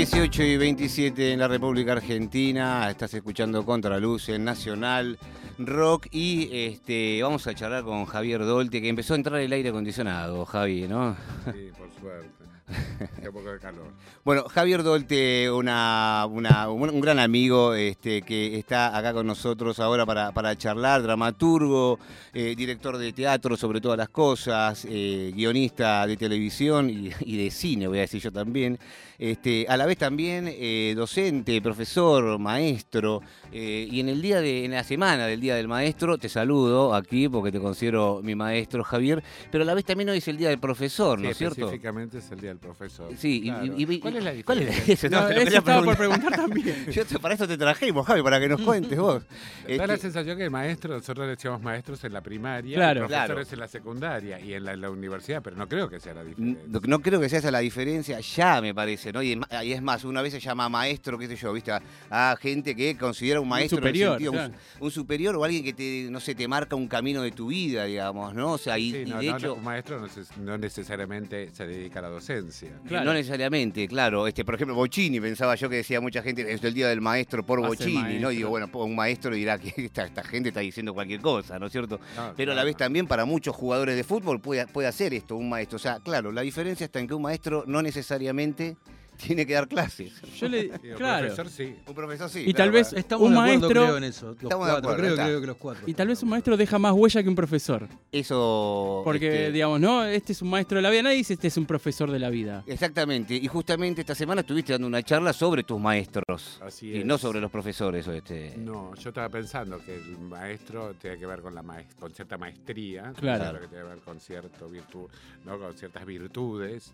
18 y 27 en la República Argentina, estás escuchando Contraluz en Nacional Rock y este, vamos a charlar con Javier Dolte, que empezó a entrar el aire acondicionado, Javi, ¿no? Sí, por suerte. Qué poco de calor. Bueno, Javier Dolte, una, una- un un gran amigo este, que está acá con nosotros ahora para, para charlar, dramaturgo, eh, director de teatro sobre todas las cosas, eh, guionista de televisión y, y de cine, voy a decir yo también. Este, a la vez también eh, docente, profesor, maestro. eh, y en el día de, en la semana del Día del Maestro, te saludo aquí porque te considero mi maestro, Javier, pero a la vez también hoy es el Día del Profesor, ¿no Sí, es cierto? específicamente es el día del profesor. Sí, y- Claro. y- y- ¿Cuál es la ¿Cuál es diferencia? No, lo eso estaba por preguntar. también. Yo te- para eso te trajimos, Javi, para que nos cuentes vos. Da la Este, sensación que el maestro, nosotros le decíamos maestros en la primaria, Claro. y profesores Claro. en la secundaria y en la, en la universidad, pero no creo que sea la diferencia. no creo que sea esa la diferencia, ya me parece, ¿no? Y es, ma- y es más, una vez se llama maestro, qué sé yo, ¿viste? A, a gente que considera un maestro superior, en el sentido, un- claro. un, superior o alguien que te, no sé, te marca un camino de tu vida, digamos, ¿no? O sea, y, Sí, y no, de no, no, hecho. un maestro no, se- no necesariamente se dedica a la docencia. Claro. No necesariamente, claro. Este, por ejemplo, Bocini, pensaba yo que decía mucha gente, es el día del maestro por Hace Bocini, ¿no? Y digo, bueno, un maestro dirá que esta, esta gente está diciendo cualquier cosa, ¿no es cierto? No, Pero a la vez también para muchos jugadores de fútbol puede, puede hacer esto un maestro. O sea, claro, la diferencia está en que un maestro no necesariamente tiene que dar clases. Yo le, Sí, un profesor sí. Un profesor sí. Y claro, tal vez Estamos un de acuerdo, maestro creo, en eso. Los Estamos de cuatro, acuerdo, creo, está. creo que los cuatro. y tal vez un maestro deja más huella que un profesor. Eso. Porque, este, digamos, no, este es un maestro de la vida. Nadie dice este es un profesor de la vida. Exactamente. Y justamente esta semana estuviste dando una charla sobre tus maestros. Así y es. no sobre los profesores. o Este. No, yo estaba pensando que el maestro tiene que ver con la maes- con cierta maestría, Claro. que tiene que ver con cierto virtud, ¿no? con ciertas virtudes.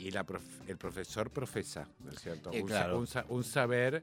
Y la prof- el profesor profesa, ¿no es cierto? Eh, un, claro. un saber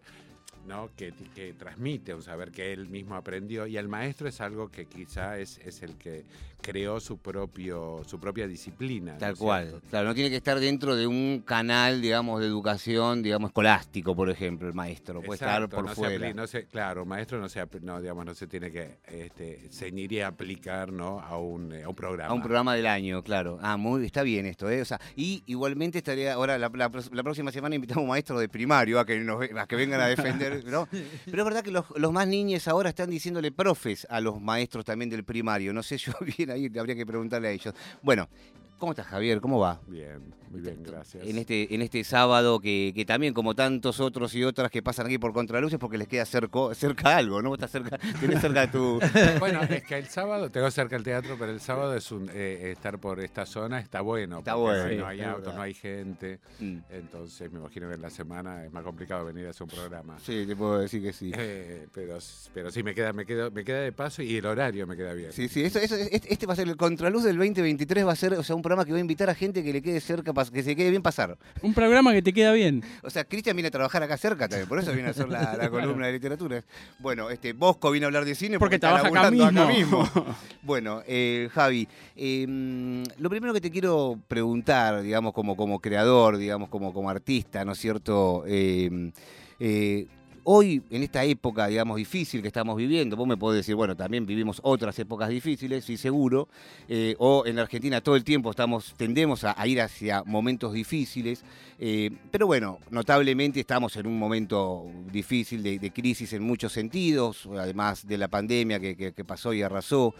¿no? que, que transmite, un saber que él mismo aprendió. Y el maestro es algo que quizá es, es el que creó su propio su propia disciplina. ¿no Tal cual. cierto? Claro, no tiene que estar dentro de un canal, digamos, de educación, digamos, escolástico, por ejemplo, el maestro. Puede estar por no fuera. no se- claro, un maestro no se, no, digamos, no se tiene que este, ceñir y aplicar ¿no? a, un, eh, a un programa. A un programa del año, claro. Ah, muy está bien esto, ¿eh? O sea, y igualmente estaría, ahora la, la- la próxima semana invitamos a un maestro de primario a que, nos, a que vengan a defender, ¿no? Pero es verdad que los, los más niños ahora están diciéndole profes a los maestros también del primario. No sé yo bien ahí, habría que preguntarle a ellos. Bueno, ¿cómo estás, Javier? ¿Cómo va? Bien, muy bien, gracias. En este, en este sábado que, que también como tantos otros y otras que pasan aquí por contraluces porque les queda cerco- cerca algo, ¿no? Estás cerca, tenés cerca tu... Bueno, es que el sábado, tengo cerca el teatro, pero el sábado es un eh, estar por esta zona está bueno. Está porque bueno, No hay es autos, verdad. no hay gente. Mm. Entonces me imagino que en la semana es más complicado venir a hacer un programa. Sí, te puedo decir que sí. Eh, pero, pero sí, me queda, me, queda, me queda de paso y el horario me queda bien. Sí, sí, eso, eso, este, este va a ser el contraluz del 2023, va a ser o sea, un programa que va a invitar a gente que le quede cerca, que se quede bien pasar. Un programa que te queda bien. O sea, Cristian viene a trabajar acá cerca también, por eso viene a hacer la, la columna de literatura. Bueno, este Bosco viene a hablar de cine Porque está trabaja acá laburando mismo. Bueno, eh, Javi, eh, lo primero que te quiero preguntar, digamos, como, como creador, digamos, como, como artista, ¿no es cierto? Eh, eh, hoy, en esta época, digamos, difícil que estamos viviendo, vos me podés decir, bueno, también vivimos otras épocas difíciles, sí, seguro, eh, o en la Argentina todo el tiempo estamos, tendemos a, ir hacia momentos difíciles, eh, pero bueno, notablemente estamos en un momento difícil de, de crisis en muchos sentidos, además de la pandemia que, pasó y arrasó.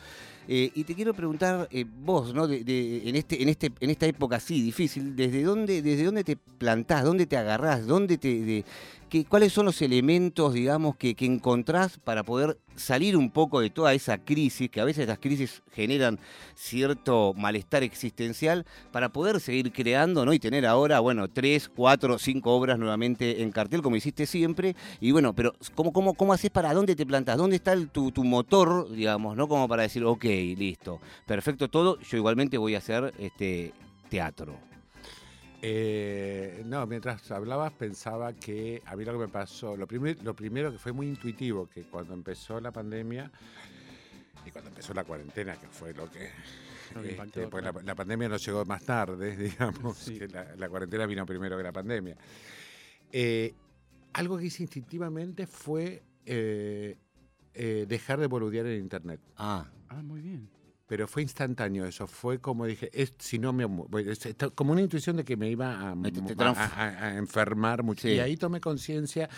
Eh, y te quiero preguntar, vos, ¿no? En, este, en, este, en esta época así difícil, ¿desde dónde, desde dónde te plantás, dónde te agarrás, dónde te, cuáles son los elementos, digamos, que, que encontrás para poder salir un poco de toda esa crisis, que a veces las crisis generan cierto malestar existencial, para poder seguir creando, ¿no? Y tener ahora, bueno, tres, cuatro, cinco obras nuevamente en cartel, como hiciste siempre. Y bueno, pero ¿cómo, cómo, cómo haces para dónde te plantas? ¿Dónde está tu, tu motor, digamos, ¿no? Como para decir, ok, listo, perfecto todo, yo igualmente voy a hacer este teatro. Eh, no, mientras hablabas pensaba que a mí lo que me pasó, lo, primer- lo primero que fue muy intuitivo, que cuando empezó la pandemia y cuando empezó la cuarentena, que fue lo que... Este, impactó, pues la, claro. la pandemia nos llegó más tarde, digamos, Sí. que la, la cuarentena vino primero que la pandemia. Eh, algo que hice instintivamente fue eh, eh, dejar de boludear en internet. Ah, Ah, muy bien. Pero fue instantáneo eso. Fue como dije, es, si no me es- como una intuición de que me iba a, enfermar mucho. Sí. Y ahí tomé conciencia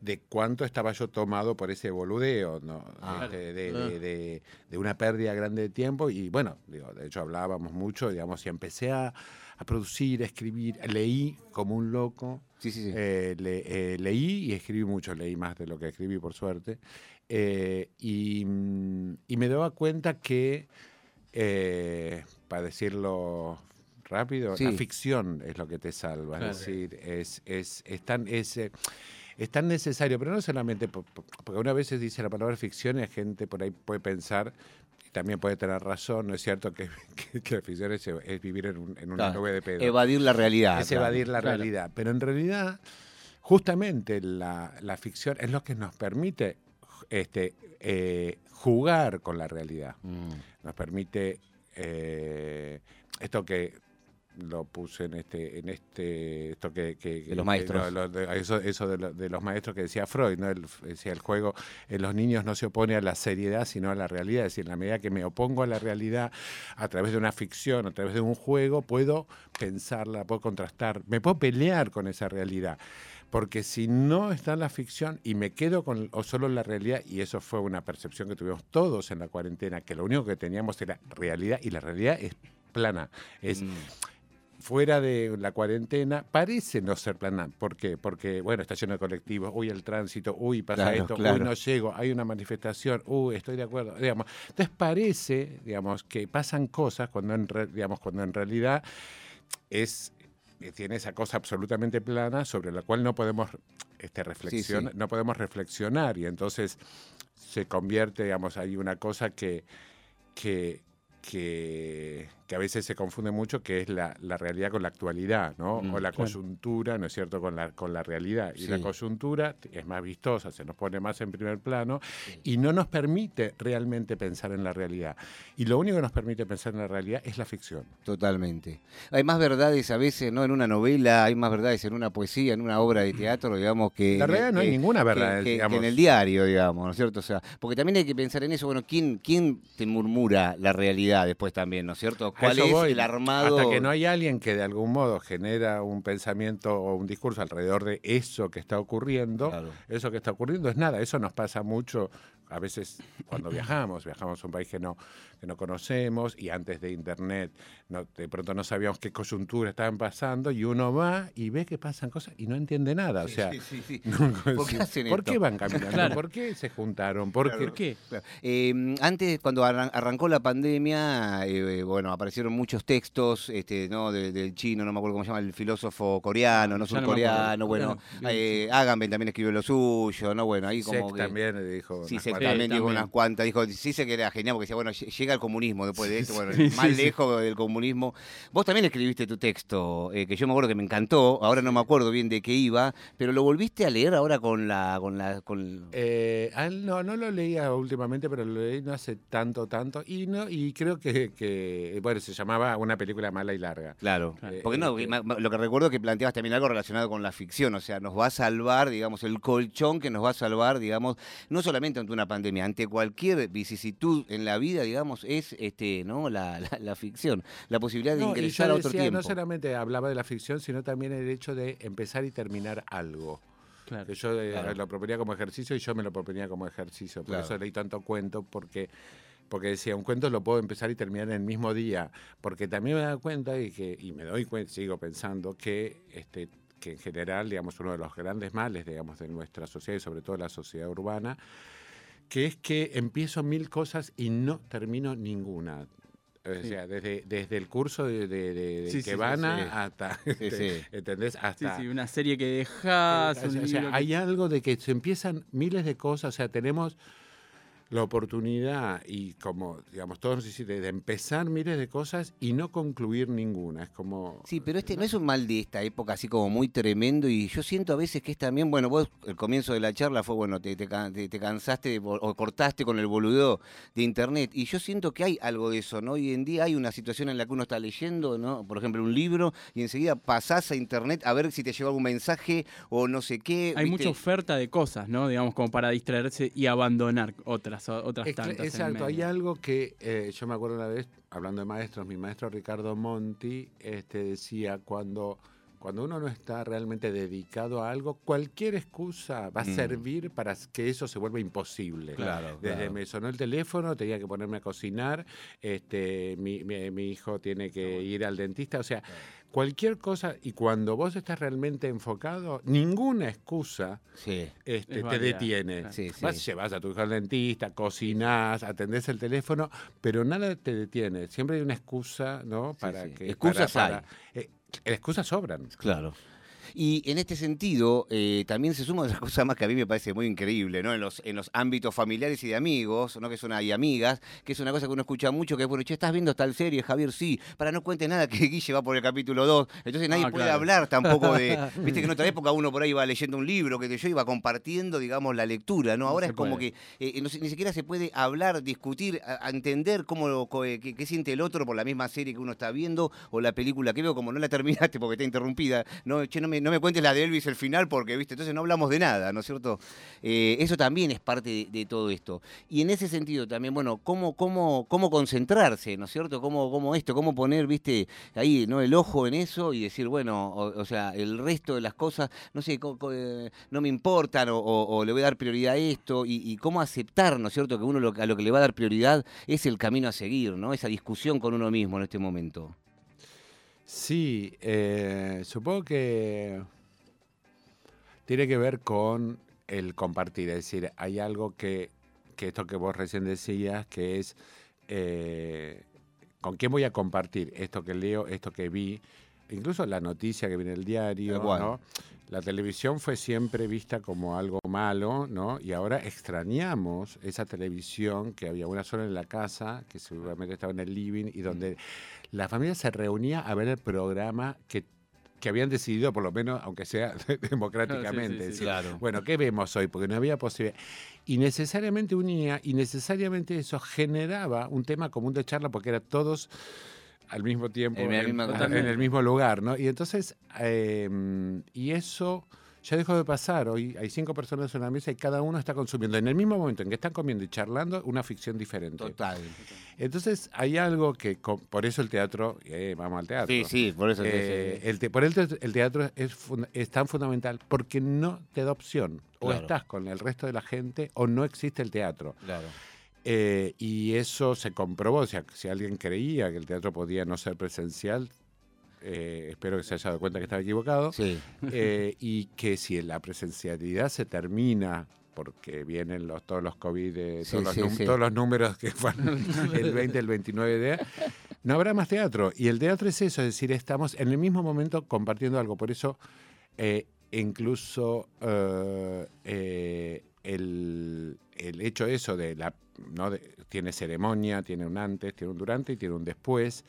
de cuánto estaba yo tomado por ese boludeo, ¿no? Ah. Este, de, Ah. de- de- de una pérdida grande de tiempo. Y bueno, digo, de hecho hablábamos mucho, digamos, y empecé a, a producir, a escribir. Leí como un loco. Sí, sí, sí. Eh, le- eh, leí y escribí mucho, leí más de lo que escribí, por suerte. Eh, y, mm, y me daba cuenta que, eh, para decirlo rápido, Sí. la ficción es lo que te salva. Claro. Es decir, es, es, es tan, es, eh, es tan necesario, pero no solamente por- por- porque una vez se dice la palabra ficción y la gente por ahí puede pensar, y también puede tener razón, ¿no es cierto? Que, que, que la ficción es, es vivir en, un- en una Claro. nube de pedo Evadir la realidad. es claro. evadir la Claro. realidad. Pero en realidad, justamente la, la ficción es lo que nos permite este, eh, jugar con la realidad. Mm. Nos permite eh, esto que lo puse en este en este esto que, que- De los maestros. lo- lo- de- eso eso de, lo- de los maestros que decía Freud no El- decía el juego en los niños no se opone a la seriedad sino a la realidad es decir en la medida que me opongo a la realidad a través de una ficción a través de un juego puedo pensarla puedo contrastar me puedo pelear con esa realidad porque si no está la ficción y me quedo con o solo la realidad, y eso fue una percepción que tuvimos todos en la cuarentena, que lo único que teníamos era realidad, y la realidad es plana. Es Mm. fuera de la cuarentena, parece no ser plana. ¿Por qué? Porque, bueno, está lleno de colectivos, uy, el tránsito, uy, pasa Claro, esto, claro. uy, no llego, hay una manifestación, uy, estoy de acuerdo. Digamos. Entonces parece, digamos, que pasan cosas cuando en, digamos, cuando en realidad es tiene esa cosa absolutamente plana sobre la cual no podemos este, reflexion- sí. no podemos reflexionar y entonces se convierte, digamos, hay una cosa que, que, que, que a veces se confunde mucho, que es la, la realidad con la actualidad, ¿no? Mm, o la claro. coyuntura, ¿no es cierto?, con la, con la realidad. Y la coyuntura es más vistosa, se nos pone más en primer plano y no nos permite realmente pensar en la realidad. Y lo único que nos permite pensar en la realidad es la ficción. Totalmente. Hay más verdades a veces, ¿no? En una novela, hay más verdades en una poesía, en una obra de teatro, digamos, que... La realidad no hay ninguna verdad, que- que digamos. en el diario, digamos, ¿no es cierto? O sea, porque también hay que pensar en eso, bueno, ¿quién, quién te murmura la realidad después también, ¿no es cierto? A ¿Cuál eso es voy. el armado? Hasta que no hay alguien que de algún modo genera un pensamiento o un discurso alrededor de eso que está ocurriendo, Claro. eso que está ocurriendo es nada. Eso nos pasa mucho a veces cuando viajamos, viajamos a un país que no, que no conocemos y antes de internet no, de pronto no sabíamos qué coyuntura estaban pasando y uno va y ve que pasan cosas y no entiende nada. O sea, sí, sí, sí. no- ¿Por qué hacen ¿por esto? qué van caminando? Claro. ¿Por qué se juntaron? ¿Por Claro. qué? Eh, antes, cuando arran- arrancó la pandemia, eh, bueno, aparecieron muchos textos, este, ¿no? De- del chino, no me acuerdo cómo se llama, el filósofo coreano, no surcoreano, bueno, bien, eh, Agamben también escribió lo suyo, ¿no? Bueno, ahí como que... también dijo. Sí, unas se también dijo también. unas cuantas, dijo, sí sé que era genial porque decía, bueno, llega el comunismo después de esto, bueno, Sí, más sí, sí. lejos del comunismo. Vos también escribiste tu texto, eh, que yo me acuerdo que me encantó, ahora no me acuerdo bien de qué iba, pero lo volviste a leer ahora con la, con la, con... Eh, no, no lo leía últimamente, pero lo leí no hace tanto, tanto. Y no y creo que, que, bueno, se llamaba Una película mala y larga. Claro, Claro. porque no, Eh, lo que recuerdo es que planteabas también algo relacionado con la ficción, o sea, nos va a salvar, digamos, el colchón que nos va a salvar, digamos, no solamente ante una pandemia, ante cualquier vicisitud en la vida, digamos, es este, ¿no? La, la, la ficción, la posibilidad de No, y yo ingresar a otro decía, tiempo. no solamente hablaba de la ficción, sino también el hecho de empezar y terminar algo. Claro. Que yo eh, Claro. lo proponía como ejercicio y yo me lo proponía como ejercicio. Por Claro. eso leí tanto cuento, porque, porque decía, un cuento lo puedo empezar y terminar en el mismo día. Porque también me da cuenta y, que, y me doy cuenta, sigo pensando que, este, que en general, digamos, uno de los grandes males, digamos, de nuestra sociedad y sobre todo la sociedad urbana, que es que empiezo mil cosas y no termino ninguna. O Sí. sea, desde, desde el curso de, de, de- de Sí, sí, sí, hasta, Sí, sí. ¿entendés? Hasta, sí, una serie que dejas, o un sea, que- hay algo de que se empiezan miles de cosas, o sea, tenemos la oportunidad y como, digamos, todos sí, de, de empezar miles de cosas y no concluir ninguna. Es como... Sí, pero este no es un mal de esta época así como muy tremendo y yo siento a veces que es también, bueno, vos el comienzo de la charla fue, bueno, te, te, te- te cansaste de o cortaste con el boludeo de internet y yo siento que hay algo de eso, ¿no? Hoy en día hay una situación en la que uno está leyendo, ¿no? Por ejemplo, un libro y enseguida pasás a internet a ver si te llegó algún mensaje o no sé qué. Hay ¿viste? mucha oferta de cosas, ¿no? Digamos, como para distraerse y abandonar otras. Otras, otras Es tantas. hay algo que eh, yo me acuerdo una vez, hablando de maestros, mi maestro Ricardo Monti este, decía, cuando, cuando uno no está realmente dedicado a algo, cualquier excusa va a Mm. servir para que eso se vuelva imposible. Claro, Desde claro. me sonó el teléfono, tenía que ponerme a cocinar, este, mi, mi- mi hijo tiene que ir al dentista, o sea, cualquier cosa, y cuando vos estás realmente enfocado, ninguna excusa Sí. este, Es te válida, detiene. claro. Sí, Vas, llevas a tu hijo al dentista, cocinás, atendés el teléfono, pero nada te detiene. Siempre hay una excusa, ¿no? Para sí. que Excusas para- hay. para- eh, excusas sobran. Claro. Y en este sentido, eh, también se suma otra cosa más que a mí me parece muy increíble, ¿no? En los, en los ámbitos familiares y de amigos, ¿no? Que son ahí amigas, que es una cosa que uno escucha mucho, que es, bueno, che, ¿estás viendo tal serie, Javier? Sí, para no cuentes nada que Guille va por el capítulo 2. Entonces nadie Ah, puede claro. hablar tampoco de... Viste que en otra época uno por ahí iba leyendo un libro, que yo iba compartiendo, digamos, la lectura, ¿no? Ahora es como puede. que eh, no se- ni siquiera se puede hablar, discutir, a, a entender cómo eh, qué siente el otro por la misma serie que uno está viendo o la película que veo, como no la terminaste porque está interrumpida. No, che, no me, no me cuentes la de Elvis el final porque, viste, entonces no hablamos de nada, ¿no es cierto? Eh, eso también es parte de, todo esto. Y en ese sentido también, bueno, cómo, cómo, cómo concentrarse, ¿no es cierto? Cómo, cómo esto, cómo poner, viste, ahí, ¿no? El ojo en eso y decir, bueno, o, sea, el resto de las cosas, no sé, eh, no me importan o, le voy a dar prioridad a esto y, cómo aceptar, ¿no es cierto? Que uno a lo que le va a dar prioridad es el camino a seguir, ¿no? Esa discusión con uno mismo en este momento. Sí, eh, supongo que tiene que ver con el compartir. Es decir, hay algo que, que esto que vos recién decías, que es eh, con quién voy a compartir esto que leo, esto que vi, incluso la noticia que viene en el diario. La televisión fue siempre vista como algo malo, ¿no? Y ahora extrañamos esa televisión que había una sola en la casa, que seguramente estaba en el living, y donde la familia se reunía a ver el programa que, que habían decidido, por lo menos, aunque sea democráticamente. sí, sí. Es decir, Claro. Bueno, ¿qué vemos hoy? Porque no había posibilidad. Y necesariamente unía, y necesariamente eso generaba un tema común de charla, porque era todos al mismo tiempo En el mismo lugar, ¿no? Y entonces, eh, y eso ya dejó de pasar. Hoy hay cinco personas en una mesa y cada uno está consumiendo en el mismo momento en que están comiendo y charlando una ficción diferente. Total. Entonces hay algo que, por eso el teatro, eh, vamos al teatro. Sí, sí, por eso. Eh, el te- por el, te- el teatro es, es tan fundamental porque no te da opción. O Claro. estás con el resto de la gente o no existe el teatro. Claro. Eh, y eso se comprobó. O sea, si alguien creía que el teatro podía no ser presencial, eh, espero que se haya dado cuenta que estaba equivocado. Sí. Eh, y que si la presencialidad se termina porque vienen los, todos los COVID, eh, Sí, todos, los sí, num- sí. todos los números que fueron el 20, el 29 de... No habrá más teatro. Y el teatro es eso, es decir, estamos en el mismo momento compartiendo algo. Por eso, incluso el, el hecho eso de la... ¿no? de- tiene ceremonia, tiene un antes, tiene un durante y tiene un después.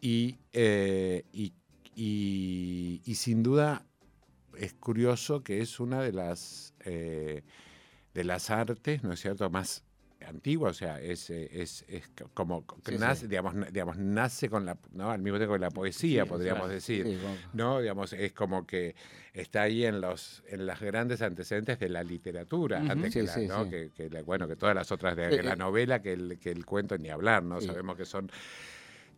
Y, eh, y, sin duda es curioso que es una de las, eh, de las artes, ¿no es cierto?, más antiguas, o sea, es, eh, es, es como que Sí, nace, sí. Digamos, digamos, nace con la, ¿no? al mismo tiempo con la poesía, Sí, podríamos claro. decir. ¿no? Digamos, es como que está ahí en los en las grandes antecedentes de la literatura, antes que, la-. Que, que la- bueno, que todas las otras de que la eh. novela, que el, que el cuento ni hablar, ¿no? Sabemos que son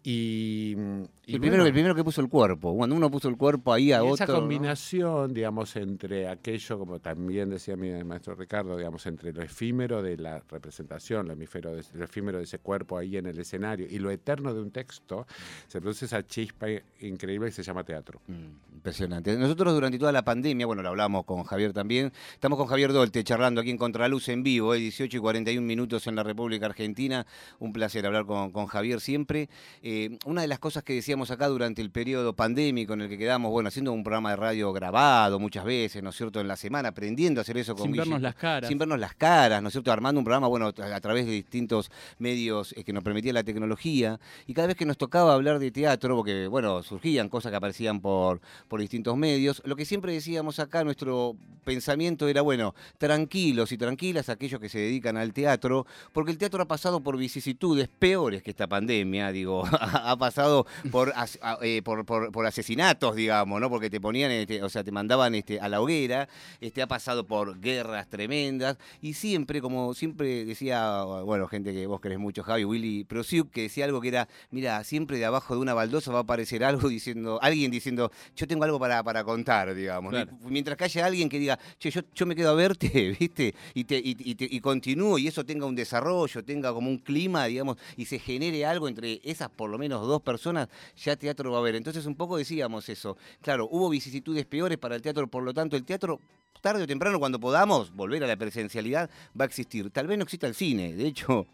y, y el, primero, bueno, el primero que puso el cuerpo. Cuando uno puso el cuerpo ahí a y otro. esa ¿no? combinación, digamos, entre aquello, como también decía mi maestro Ricardo, digamos, entre lo efímero de la representación, lo, hemisfero de- lo efímero de ese cuerpo ahí en el escenario y lo eterno de un texto, se produce esa chispa increíble que se llama teatro. Mm, Impresionante. Nosotros durante toda la pandemia, bueno, lo hablamos con Javier también, estamos con Javier Dolte charlando aquí en Contraluz en vivo, eh, 18 y 41 minutos en la República Argentina. Un placer hablar con, con Javier siempre. Eh, una de las cosas que decíamos acá durante el periodo pandémico en el que quedamos, bueno, haciendo un programa de radio grabado muchas veces, ¿no es cierto?, en la semana, aprendiendo a hacer eso con Sin Guille. vernos las caras. Sin vernos las caras, ¿no es cierto? Armando un programa, bueno, a a través de distintos medios eh, que nos permitía la tecnología. Y cada vez que nos tocaba hablar de teatro, porque, bueno, surgían cosas que aparecían por, por distintos medios, lo que siempre decíamos acá, nuestro pensamiento era, bueno, tranquilos y tranquilas aquellos que se dedican al teatro, porque el teatro ha pasado por vicisitudes peores que esta pandemia, digo, ha pasado por, as- a- eh, por, por- por asesinatos, digamos, ¿no? Porque te ponían, este, o sea, te mandaban este, a la hoguera, este, ha pasado por guerras tremendas, y siempre, como siempre decía, bueno, gente que vos querés mucho, Javi, Willy Prosiuk, que decía algo que era, mira, siempre de abajo de una baldosa va a aparecer algo diciendo, alguien diciendo, yo tengo algo para, para contar, digamos. mientras que haya alguien que diga, che, yo, yo me quedo a verte, ¿viste? Y, te, y, y te- y continúo, y eso tenga un desarrollo, tenga como un clima, digamos, y se genere algo entre esas por lo menos dos personas, ya teatro va a haber. Entonces un poco decíamos eso. Claro, hubo vicisitudes peores para el teatro, por lo tanto el teatro tarde o temprano cuando podamos volver a la presencialidad va a existir. Tal vez no exista el cine, de hecho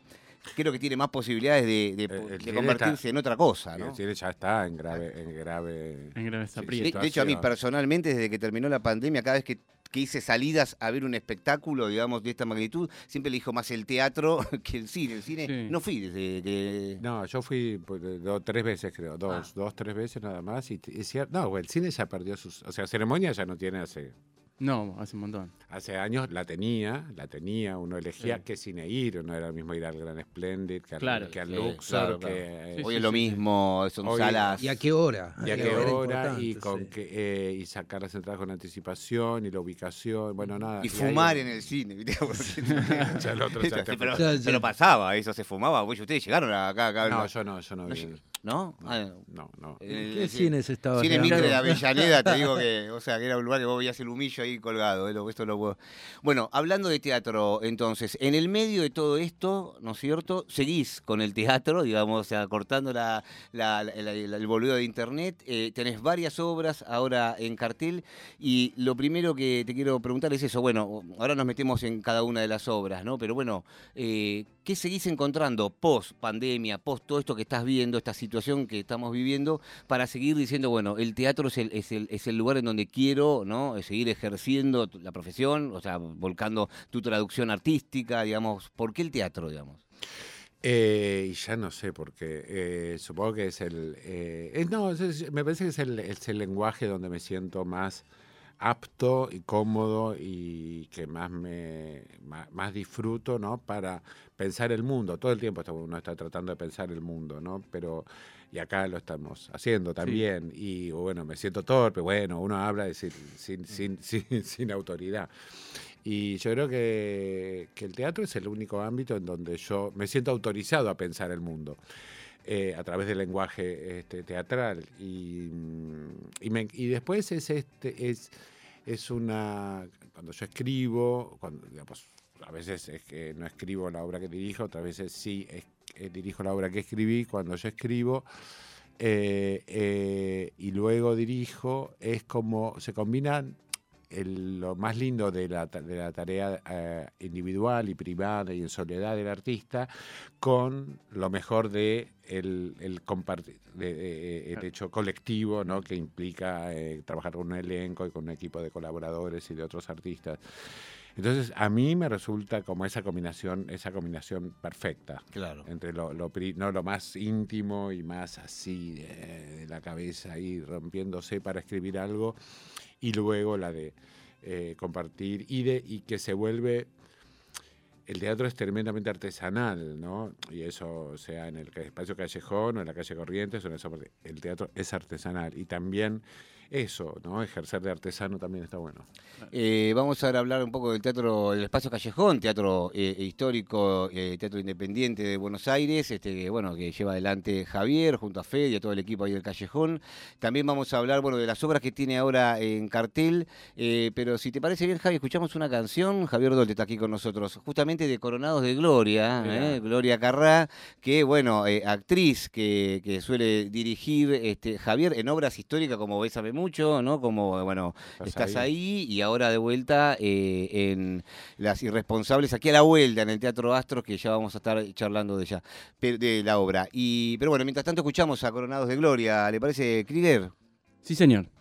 creo que tiene más posibilidades de, de- El- el de cine convertirse está- en otra cosa. El cine ya está en grave, en grave. En grave. De, de hecho, a mí personalmente, desde que terminó la pandemia, cada vez que, que hice salidas a ver un espectáculo, digamos, de esta magnitud, siempre elijo más el teatro que el cine. El cine Sí. no fui desde que... No, yo fui pues, de- do- tres veces, creo, dos, Ah. dos, tres veces nada más. Y cier- no, el cine ya perdió sus. O sea, ceremonia ya no tiene hace. No, hace un montón. Hace años la tenía, la tenía, uno elegía Sí. qué cine ir, no era lo mismo ir al Gran Splendid que al, Claro, que al sí, Luxor, claro, que, claro. eh, Sí, Hoy sí, es lo sí. mismo, son Hoy- salas... ¿Y a qué hora? y a qué hora y con eh, y sacar las entradas con anticipación y la ubicación, bueno, nada. Y fumar en el cine, pero, pero pasaba, eso se fumaba. Oye, ustedes llegaron acá, acá No, yo no, yo no No vi. Lleg- ¿No? Ah, No, no. el- ¿Qué cines estaba Cine? Mitre de Avellaneda, te digo que, o sea, que era un lugar que vos veías el humillo ahí colgado. eh, esto lo puedo- Bueno, hablando de teatro, entonces, en el medio de todo esto, ¿no es cierto? Seguís con el teatro, digamos, o sea, cortando la, la- la- la- el boludo de internet. eh, tenés varias obras ahora en cartel. Y lo primero que te quiero preguntar es eso. Bueno, ahora nos metemos en cada una de las obras, ¿no? Pero bueno, eh, ¿qué seguís encontrando post pandemia, post todo esto que estás viendo, esta situación que estamos viviendo, para seguir diciendo, bueno, el teatro es el, es el, lugar en donde quiero, ¿no? Eh, Seguir ejerciendo la profesión, o sea, volcando tu traducción artística, digamos. ¿Por qué el teatro, digamos? Eh, y ya no sé, porque eh, supongo que es el... eh, es- no, me parece que es el, es el lenguaje donde me siento más apto y cómodo y que más me más, más disfruto, ¿no? Para pensar el mundo. Todo el tiempo uno está tratando de pensar el mundo, ¿no? Pero y acá lo estamos haciendo también. Y bueno, me siento torpe. Bueno, uno habla de sin, sin, sin, sin, sin autoridad. Y yo creo que, que el teatro es el único ámbito en donde yo me siento autorizado a pensar el mundo. eh, a través del lenguaje este, teatral. Y, mm, y, me- y después es este, es, es una. Cuando yo escribo, cuando, a veces es que no escribo la obra que dirijo, otras veces sí eh, dirijo la obra que escribí. Cuando yo escribo eh, eh, y luego dirijo, es como se combinan el- lo más lindo de la, de la tarea eh, individual y privada y en soledad del artista con lo mejor de el, el compartir de- de- el hecho colectivo ¿no? que implica eh, trabajar con un elenco y con un equipo de colaboradores y de otros artistas entonces a mí me resulta como esa combinación esa combinación perfecta Claro. entre lo, lo no, lo más íntimo y más así de, de la cabeza ahí rompiéndose para escribir algo y luego la de eh, compartir y de y que se vuelve el teatro es tremendamente artesanal, ¿no? Y eso sea en el espacio callejón o en la calle Corrientes, o en el teatro es artesanal y también eso, ¿no? Ejercer de artesano también está bueno. Eh, vamos ahora a hablar un poco del teatro, del espacio callejón, teatro eh, histórico, eh, teatro independiente de Buenos Aires, este, que, bueno, que lleva adelante Javier junto a Fede y a todo el equipo ahí del callejón. También vamos a hablar, bueno, de las obras que tiene ahora en cartel, pero si te parece bien, Javi, escuchamos una canción. Javier Dolte está aquí con nosotros, justamente de Coronados de Gloria, Gloria Carrá, que, bueno, actriz que, que suele dirigir este, Javier en obras históricas como Bésame Mucho, ¿no? Como, bueno, Estás ahí y ahora de vuelta eh, en Las Irresponsables, aquí a la vuelta en el Teatro Astros, que ya vamos a estar charlando de ella, de la obra. Y, pero bueno, mientras tanto escuchamos a Coronados de Gloria, ¿le parece, Krieger? Sí, señor.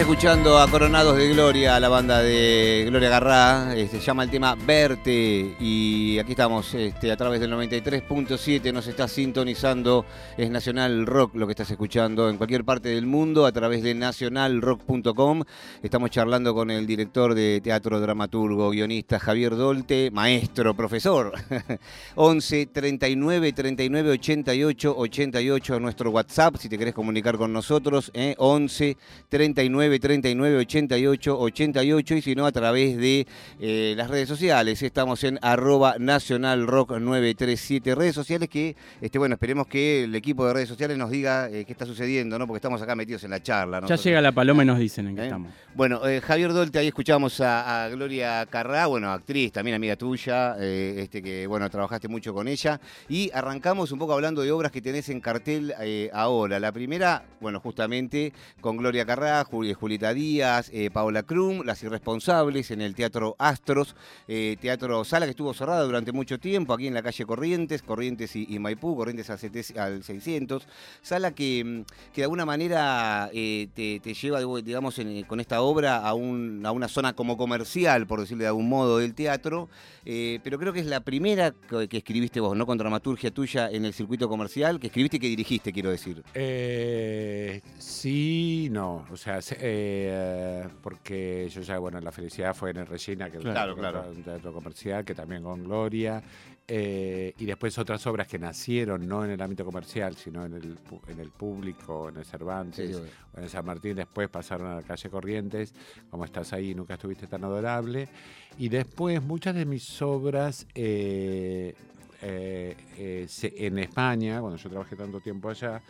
Escuchando a Coronados de Gloria, la banda de Gloria Garrá. eh, se llama el tema Verte. Y aquí estamos este, a través del 93.7. Nos está sintonizando. Es Nacional Rock lo que estás escuchando en cualquier parte del mundo a través de nacionalrock.com. Estamos charlando con el director de teatro, dramaturgo, guionista Javier Dolte, maestro, profesor. 11 39 39 88 88 nuestro WhatsApp si te querés comunicar con nosotros. eh, 11 39 39 88 88 y si no a través de eh, las redes sociales. Estamos en arroba Nacional Rock 937 redes sociales que, este, bueno, esperemos que el equipo de redes sociales nos diga eh, qué está sucediendo, ¿no? Porque estamos acá metidos en la charla. Ya llega la paloma y nos dicen en qué ¿Eh? estamos. Bueno, Javier Dolte, ahí escuchamos a, a Gloria Carrá, bueno, actriz, también amiga tuya, este que, bueno, trabajaste mucho con ella. Y arrancamos un poco hablando de obras que tenés en cartel ahora. La primera, bueno, justamente con Gloria Carrá, Juli- Julita Díaz, eh, Paola Krum, Las Irresponsables, en el Teatro Astros, eh, Teatro Sala que estuvo cerrada durante mucho tiempo, aquí en la calle Corrientes, Corrientes y, Maipú, Corrientes al, 700 al 600. Sala que, mm, que de alguna manera eh, te, lleva, digamos, en- con esta obra a, un- a una zona como comercial, por decirlo de algún modo, del teatro, eh, pero creo que es la primera que, escribiste vos, ¿no? Con dramaturgia tuya en el circuito comercial, que escribiste y que dirigiste, quiero decir. Eh, sí, no. O sea, se- eh, porque yo ya, bueno, la felicidad fue en el Regina, que Claro, teatro- claro. un teatro comercial, que también con Gloria. eh, y después otras obras que nacieron no en el ámbito comercial, sino en el, en el público, en el Cervantes, Sí, o en el San Martín. Después pasaron a la calle Corrientes, como estás ahí, nunca estuviste tan adorable. Y después muchas de mis obras eh, eh, eh, se- en España, cuando yo trabajé tanto tiempo allá,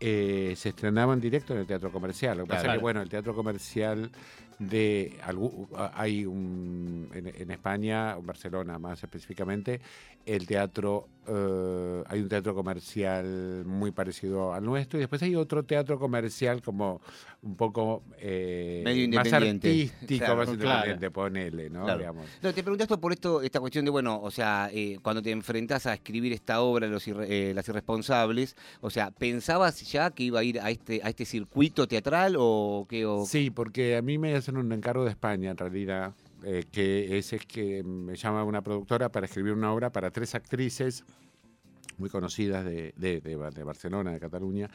eh, se estrenaban directo en el teatro comercial. Lo que pasa es Claro. que, bueno, el teatro comercial de hay un en, en España, en Barcelona más específicamente, el teatro eh, hay un teatro comercial muy parecido al nuestro y después hay otro teatro comercial como un poco eh, Medio más artístico, Claro, más claro. independiente, ponele, ¿no? Claro. No, te preguntaste por esto, esta cuestión de, bueno, o sea, eh, cuando te enfrentás a escribir esta obra, Los Irre- eh, Las Irresponsables, o sea, ¿pensabas ya que iba a ir a este, a este circuito teatral o qué? O... Sí, porque a mí me hacen un encargo de España, en realidad, eh, que es, que me llama una productora para escribir una obra para tres actrices muy conocidas de, de- de Barcelona, de Cataluña,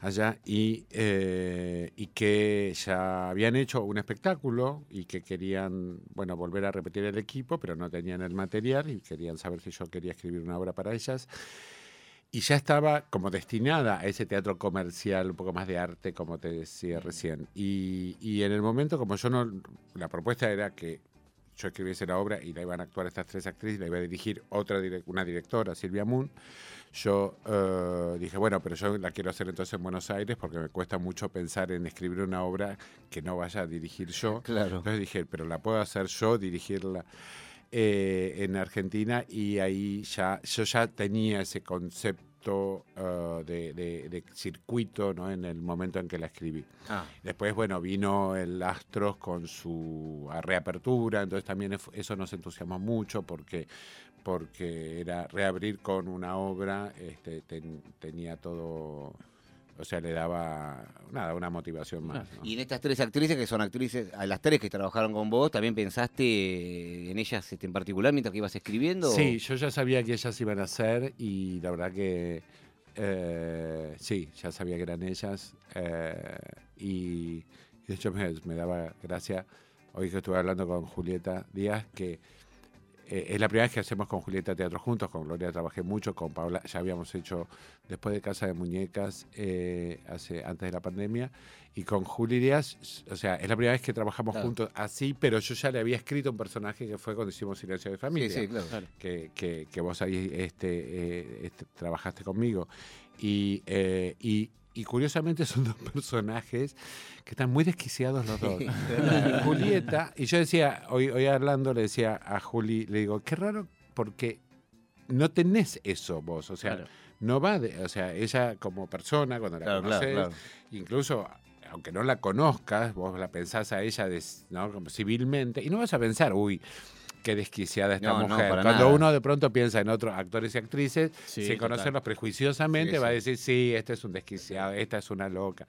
allá, y, eh, y que ya habían hecho un espectáculo y que querían, bueno, volver a repetir el equipo, pero no tenían el material y querían saber si yo quería escribir una obra para ellas. Y ya estaba como destinada a ese teatro comercial, un poco más de arte, como te decía recién. Y, y en el momento, como yo no. La propuesta era que yo escribiese la obra y la iban a actuar estas tres actrices, la iba a dirigir otra una directora, Silvia Moon. Yo eh, dije, bueno, pero yo la quiero hacer entonces en Buenos Aires porque me cuesta mucho pensar en escribir una obra que no vaya a dirigir yo. Claro. Entonces dije, pero la puedo hacer yo, dirigirla eh, en Argentina y ahí ya yo ya tenía ese concepto ah, de, de- de circuito ¿no? en el momento en que la escribí. Ah, Después, bueno, vino el Astros con su reapertura, entonces también eso nos entusiasmó mucho porque, porque era reabrir con una obra, este, ten- tenía todo, o sea, le daba nada, una motivación más. ¿no? Y en estas tres actrices, que son actrices, a las tres que trabajaron con vos, ¿también pensaste en ellas este, en particular mientras que ibas escribiendo? Sí, yo ya sabía que ellas iban a ser y la verdad que eh, sí, ya sabía que eran ellas eh, y, y de hecho me, me daba gracia hoy que estuve hablando con Julieta Díaz que eh, es la primera vez que hacemos con Julieta teatro juntos, con Gloria trabajé mucho, con Paula ya habíamos hecho después de Casa de Muñecas eh, hace antes de la pandemia y con Juli Díaz, o sea, es la primera vez que trabajamos Claro. juntos así, pero yo ya le había escrito un personaje que fue cuando hicimos Silencio de Familia Sí, sí, claro. Que, que- que vos ahí este, eh, este, trabajaste conmigo. Y, eh, y, y curiosamente son dos personajes que están muy desquiciados los dos. Julieta, y yo decía, hoy, hoy hablando le decía a Juli, le digo, qué raro porque no tenés eso vos, o sea, Claro. no va de, o sea, ella como persona, cuando la Claro, claro. incluso aunque no la conozcas, vos la pensás a ella ¿no? como civilmente y no vas a pensar, uy, qué desquiciada esta No, mujer. Cuando nada. uno de pronto piensa en otros actores y actrices, Sí, sin conocerlos prejuiciosamente, Sí, va a decir, sí, este es un desquiciado, esta es una loca.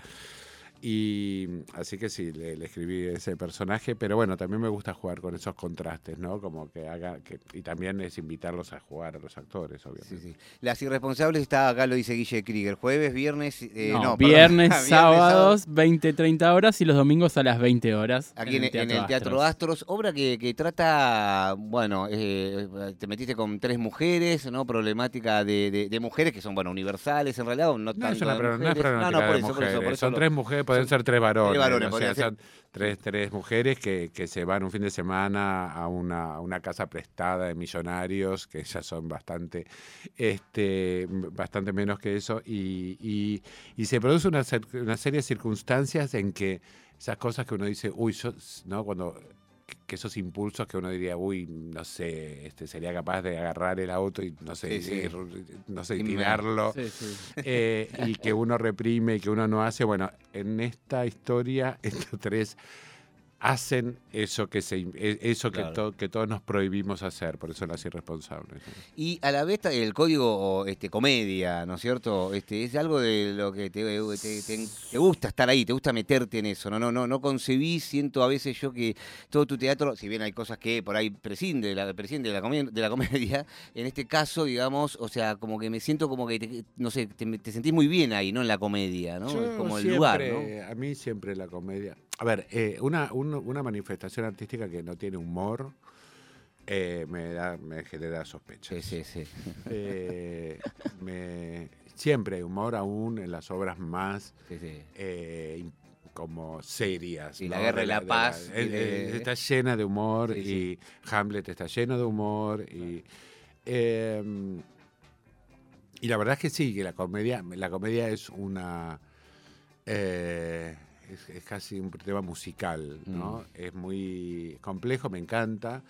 Y así que sí, le, le escribí ese personaje, pero bueno, también me gusta jugar con esos contrastes, ¿no? Como que haga, que, y también es invitarlos a jugar a los actores, obviamente. Sí, sí. Las irresponsables está acá, lo dice Guille Krieger. Jueves, viernes. eh, No, no, viernes, sábados, 20, 30 horas y los domingos a las 20 horas. Aquí en, en el Teatro Astros, obra que, que trata, bueno, eh, te metiste con tres mujeres, ¿no? Problemática de, de- de mujeres que son, bueno, universales en realidad, o no No tanto es una no es mujeres. problemática por de eso, por eso, por eso son lo- tres mujeres, pueden ser tres varones. varones, o podría sea, ser. son tres, tres mujeres que, que se van un fin de semana a una, una casa prestada de millonarios, que ya son bastante, este, bastante menos que eso, y, y- y se produce una, una serie de circunstancias en que esas cosas que uno dice, uy, yo, ¿no? Cuando que esos impulsos que uno diría, uy, no sé, este sería capaz de agarrar el auto y no sé, Sí, sí. ir, no sé, tirarlo sí. eh, y que uno reprime y que uno no hace. Bueno, en esta historia, estos tres hacen eso que se e- eso que, to- que todos nos prohibimos hacer, por eso las irresponsables. Y a la vez el código este, comedia, ¿no es cierto? Este, es algo de lo que te, te- te- te gusta estar ahí, te gusta meterte en eso. No, no, no, no concebí, siento a veces yo que todo tu teatro, si bien hay cosas que por ahí prescinde de la, prescinde de la, comedia, de la comedia, en este caso, digamos, o sea, como que me siento como que, te- no sé, te, te sentís muy bien ahí, ¿no? En la comedia, ¿no? Yo Es como el lugar, ¿no? A mí siempre la comedia. A ver, eh, una, un- una manifestación artística que no tiene humor eh, me, da, me genera sospecha. Sí, sí, sí. Eh, me- siempre hay humor aún en las obras más sí, sí. eh, como serias. ¿no? La Guerra y la Paz, y de- está llena de humor Sí, y. Hamlet está lleno de humor y eh, y la verdad es que sí, que la comedia, la comedia es una eh, es, es casi un tema musical, ¿no? Mm. Es muy complejo, me encanta.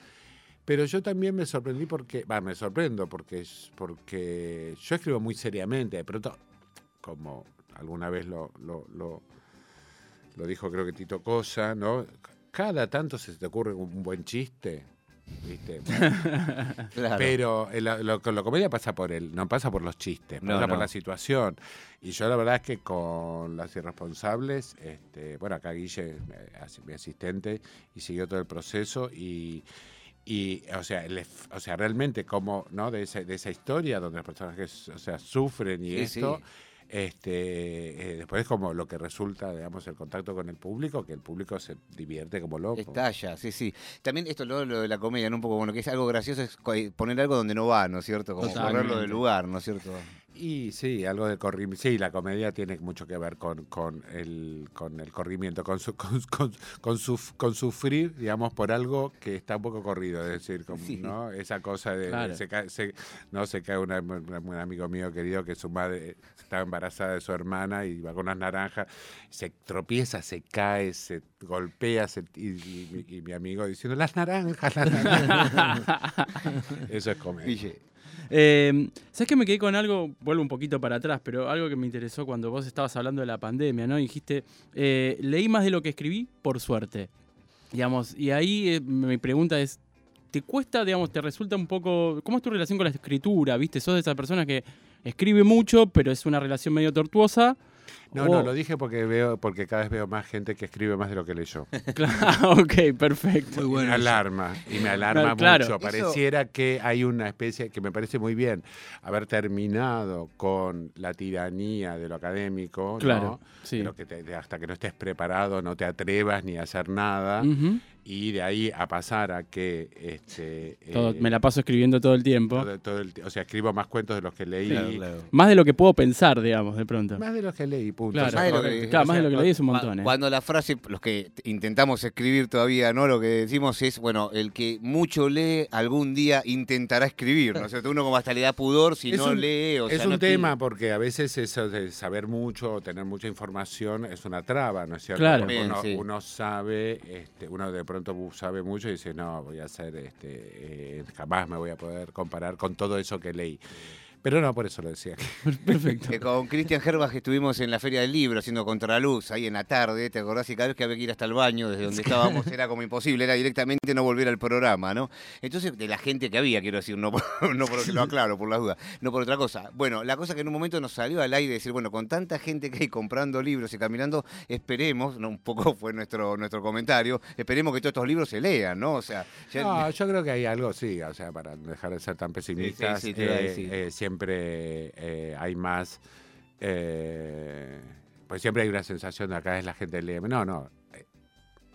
Pero yo también me sorprendí porque, va, me sorprendo porque, porque yo escribo muy seriamente. De pronto, como alguna vez lo, lo, lo, lo dijo creo que Tito Cosa, ¿no? Cada tanto se te ocurre un buen chiste, ¿viste? Claro. Pero el- lo, lo- la comedia pasa por el, no pasa por los chistes, No, pasa por la situación. Y yo la verdad es que con las irresponsables, este, bueno, acá Guille, eh, as- mi asistente, y siguió todo el proceso y, y o sea, el ef- o sea, realmente como, ¿no? De esa, de esa historia donde los personajes, o sea, sufren y Sí, esto. sí. Este, eh, después como lo que resulta, digamos, el contacto con el público, que el público se divierte como loco. Estalla, sí, sí. También esto lo, lo de la comedia, ¿no? Un poco bueno, que es algo gracioso, es poner algo donde no va, ¿no es cierto? Como Totalmente. correrlo del lugar, ¿no es cierto? Y sí, algo de corrimiento. Sí, la comedia tiene mucho que ver con, con, el, con el corrimiento, con, su, con, con, con, suf- con sufrir, digamos, por algo que está un poco corrido. Es decir, como, Sí. ¿no? esa cosa de. Claro. Se cae, se- no se cae una- una- un amigo mío querido que su madre estaba embarazada de su hermana y va con unas naranjas, se tropieza, se cae, se golpea, se- y, y- y mi amigo diciendo: Las naranjas, las naranjas. Eso es comedia. Eh, ¿Sabes que me quedé con algo? Vuelvo un poquito para atrás, pero algo que me interesó cuando vos estabas hablando de la pandemia, ¿no? Dijiste, eh, leí más de lo que escribí, por suerte. Digamos, y ahí eh, mi pregunta es, ¿te cuesta, digamos, te resulta un poco... ¿Cómo es tu relación con la escritura? ¿Viste? ¿Sos de esa persona que escribe mucho, pero es una relación medio tortuosa? No, no, lo dije porque veo, porque cada vez veo más gente que escribe más de lo que leyó. Claro, ok, perfecto. Muy bueno. me alarma y me alarma Claro. mucho. Eso- Pareciera que hay una especie que me parece muy bien haber terminado con la tiranía de lo académico, ¿no? Claro, sí. Pero que te- de- hasta que no estés preparado no te atrevas ni a hacer nada Ujú. Y de ahí a pasar a que este Todo- eh, me la paso escribiendo todo el tiempo. todo- todo el ti- o sea escribo más cuentos de los que leí Claro, claro. Más de lo que puedo pensar, digamos, de pronto. más de los que leí punto Claro, O sea, Más de lo que- Claro, más de lo que o sea, leí es un montón, ¿eh? Cuando la frase, los que intentamos escribir todavía, ¿no? Lo que decimos es, bueno, el que mucho lee, algún día intentará escribir, ¿no es cierto? Uno como hasta le da pudor si Es no un- lee o es sea, un no escribe. tema porque a veces eso de saber mucho o tener mucha información es una traba, ¿no es cierto? Claro. Porque Bien, uno, sí. uno sabe, este, uno de pronto sabe mucho y dice, no, voy a hacer, este, eh, jamás me voy a poder comparar con todo eso que leí. Pero no, por eso lo decía. Perfecto. Que con Cristian Herbach estuvimos en la Feria del Libro haciendo contraluz ahí en la tarde, ¿te acordás? Y cada vez que había que ir hasta el baño, desde donde estábamos, era como imposible, era directamente no volver al programa, ¿no? Entonces, de la gente que había, quiero decir, no por, no por que lo aclaro, por las dudas, no por otra cosa. Bueno, la cosa que en un momento nos salió al aire decir, bueno, con tanta gente que hay comprando libros y caminando, esperemos, ¿no? un poco fue nuestro, nuestro comentario, esperemos que todos estos libros se lean, ¿no? O sea, ya- No, yo creo que hay algo, sí, o sea, para dejar de ser tan pesimistas, sí, eh, eh, siempre eh, hay más, eh, pues siempre hay una sensación de acá es la gente lee. No, no. eh,